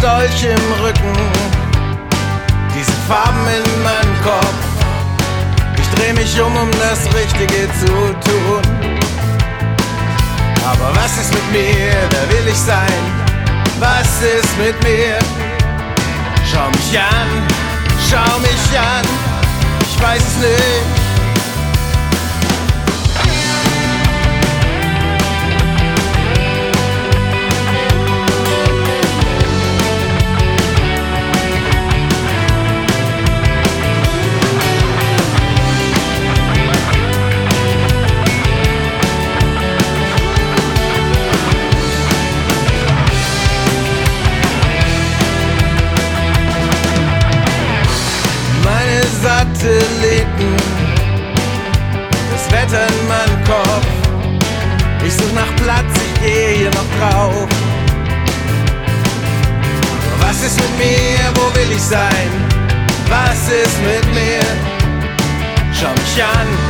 Dolch im Rücken, diese Farben in meinem Kopf. Ich dreh mich um, um das Richtige zu tun. Aber was ist mit mir? Wer will ich sein? Was ist mit mir? Schau mich an, schau mich an, ich weiß es nicht. Das Wetter in meinem Kopf. Ich such nach Platz, ich gehe hier noch drauf. Was ist mit mir, wo will ich sein? Was ist mit mir? Schau mich an,